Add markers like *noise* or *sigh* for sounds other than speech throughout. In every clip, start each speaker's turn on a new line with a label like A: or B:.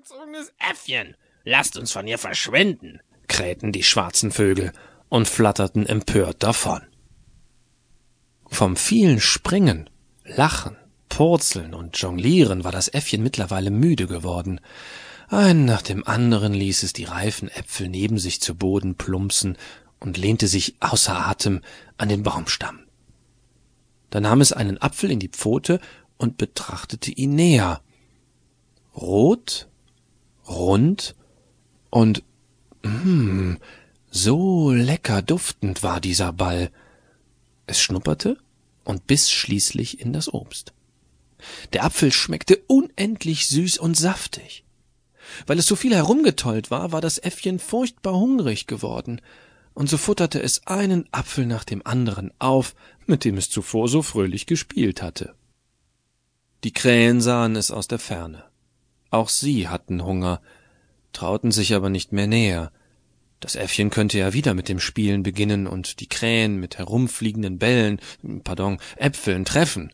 A: ungezogenes Äffchen! Lasst uns von ihr verschwinden! krähten die schwarzen Vögel und flatterten empört davon. Vom vielen Springen, Lachen, Purzeln und Jonglieren war das Äffchen mittlerweile müde geworden. Ein nach dem anderen ließ es die reifen Äpfel neben sich zu Boden plumpsen und lehnte sich außer Atem an den Baumstamm. Da nahm es einen Apfel in die Pfote und betrachtete ihn näher. Rot, rund und mm, so lecker duftend war dieser Ball. Es schnupperte und biss schließlich in das Obst. Der Apfel schmeckte unendlich süß und saftig. Weil es so viel herumgetollt war, war das Äffchen furchtbar hungrig geworden, und so futterte es einen Apfel nach dem anderen auf, mit dem es zuvor so fröhlich gespielt hatte. Die Krähen sahen es aus der Ferne. Auch sie hatten Hunger, trauten sich aber nicht mehr näher. Das Äffchen könnte ja wieder mit dem Spielen beginnen und die Krähen mit herumfliegenden Bällen, pardon, Äpfeln treffen.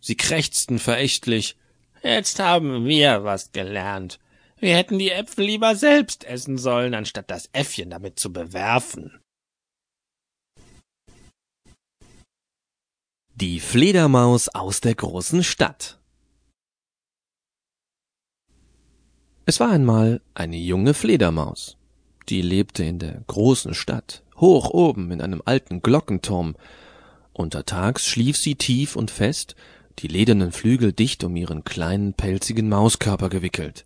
A: Sie krächzten verächtlich. Jetzt haben wir was gelernt. Wir hätten die Äpfel lieber selbst essen sollen, anstatt das Äffchen damit zu bewerfen.
B: Die Fledermaus aus der großen Stadt Es war einmal eine junge Fledermaus. Die lebte in der großen Stadt, hoch oben in einem alten Glockenturm. Untertags schlief sie tief und fest, die ledernen Flügel dicht um ihren kleinen pelzigen Mauskörper gewickelt.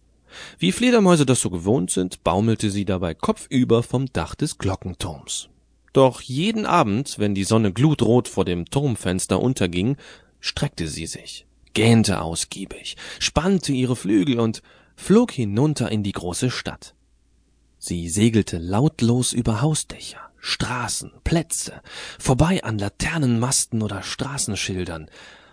B: Wie Fledermäuse das so gewohnt sind, baumelte sie dabei kopfüber vom Dach des Glockenturms. Doch jeden Abend, wenn die Sonne glutrot vor dem Turmfenster unterging, streckte sie sich, gähnte ausgiebig, spannte ihre Flügel und flog hinunter in die große Stadt. Sie segelte lautlos über Hausdächer, Straßen, Plätze, vorbei an Laternenmasten oder Straßenschildern,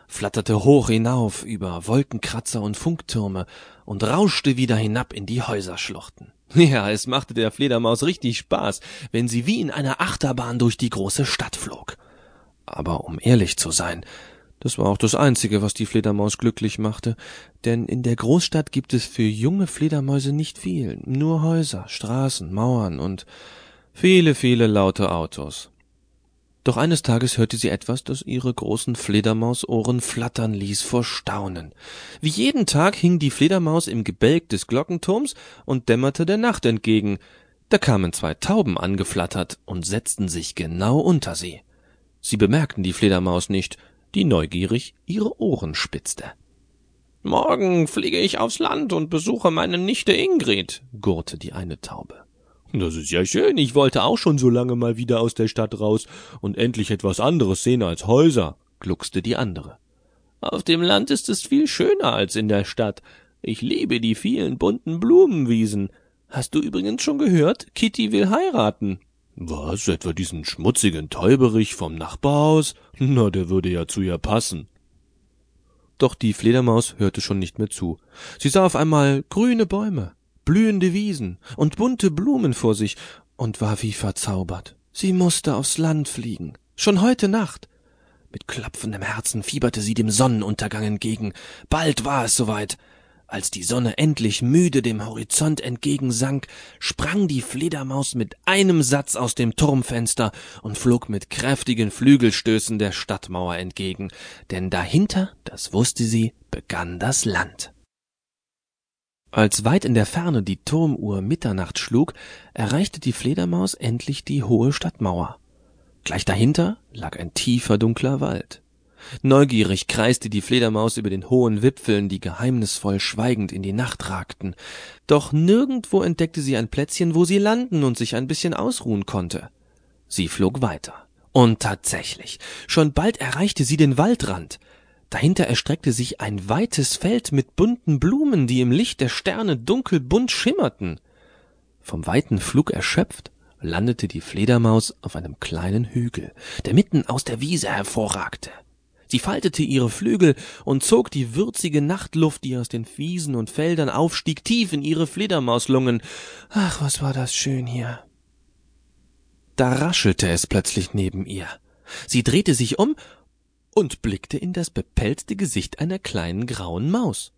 B: flatterte hoch hinauf über Wolkenkratzer und Funktürme und rauschte wieder hinab in die Häuserschluchten. *laughs* Ja, es machte der Fledermaus richtig Spaß, wenn sie wie in einer Achterbahn durch die große Stadt flog. Aber um ehrlich zu sein, das war auch das Einzige, was die Fledermaus glücklich machte, denn in der Großstadt gibt es für junge Fledermäuse nicht viel, nur Häuser, Straßen, Mauern und viele, viele laute Autos. Doch eines Tages hörte sie etwas, das ihre großen Fledermausohren flattern ließ vor Staunen. Wie jeden Tag hing die Fledermaus im Gebälk des Glockenturms und dämmerte der Nacht entgegen. Da kamen zwei Tauben angeflattert und setzten sich genau unter sie. Sie bemerkten die Fledermaus nicht, die neugierig ihre Ohren spitzte.
A: Morgen fliege ich aufs Land und besuche meine Nichte Ingrid, gurrte die eine Taube.
C: Das ist ja schön. Ich wollte auch schon so lange mal wieder aus der Stadt raus und endlich etwas anderes sehen als Häuser, gluckste die andere.
A: Auf dem Land ist es viel schöner als in der Stadt. Ich liebe die vielen bunten Blumenwiesen. Hast du übrigens schon gehört? Kitty will heiraten.
C: Was, etwa diesen schmutzigen Täuberich vom Nachbarhaus? Na, der würde ja zu ihr passen.
B: Doch die Fledermaus hörte schon nicht mehr zu. Sie sah auf einmal grüne Bäume, blühende Wiesen und bunte Blumen vor sich und war wie verzaubert. Sie musste aufs Land fliegen. Schon heute Nacht. Mit klopfendem Herzen fieberte sie dem Sonnenuntergang entgegen. Bald war es soweit. Als die Sonne endlich müde dem Horizont entgegensank, sprang die Fledermaus mit einem Satz aus dem Turmfenster und flog mit kräftigen Flügelstößen der Stadtmauer entgegen, denn dahinter, das wusste sie, begann das Land. Als weit in der Ferne die Turmuhr Mitternacht schlug, erreichte die Fledermaus endlich die hohe Stadtmauer. Gleich dahinter lag ein tiefer dunkler Wald. Neugierig kreiste die Fledermaus über den hohen Wipfeln, die geheimnisvoll schweigend in die Nacht ragten. Doch nirgendwo entdeckte sie ein Plätzchen, wo sie landen und sich ein bisschen ausruhen konnte. Sie flog weiter. Und tatsächlich, schon bald erreichte sie den Waldrand. Dahinter erstreckte sich ein weites Feld mit bunten Blumen, die im Licht der Sterne dunkelbunt schimmerten. Vom weiten Flug erschöpft, landete die Fledermaus auf einem kleinen Hügel, der mitten aus der Wiese hervorragte. Sie faltete ihre Flügel und zog die würzige Nachtluft, die aus den Wiesen und Feldern aufstieg, tief in ihre Fledermauslungen. Ach, was war das schön hier. Da raschelte es plötzlich neben ihr. Sie drehte sich um und blickte in das bepelzte Gesicht einer kleinen grauen Maus.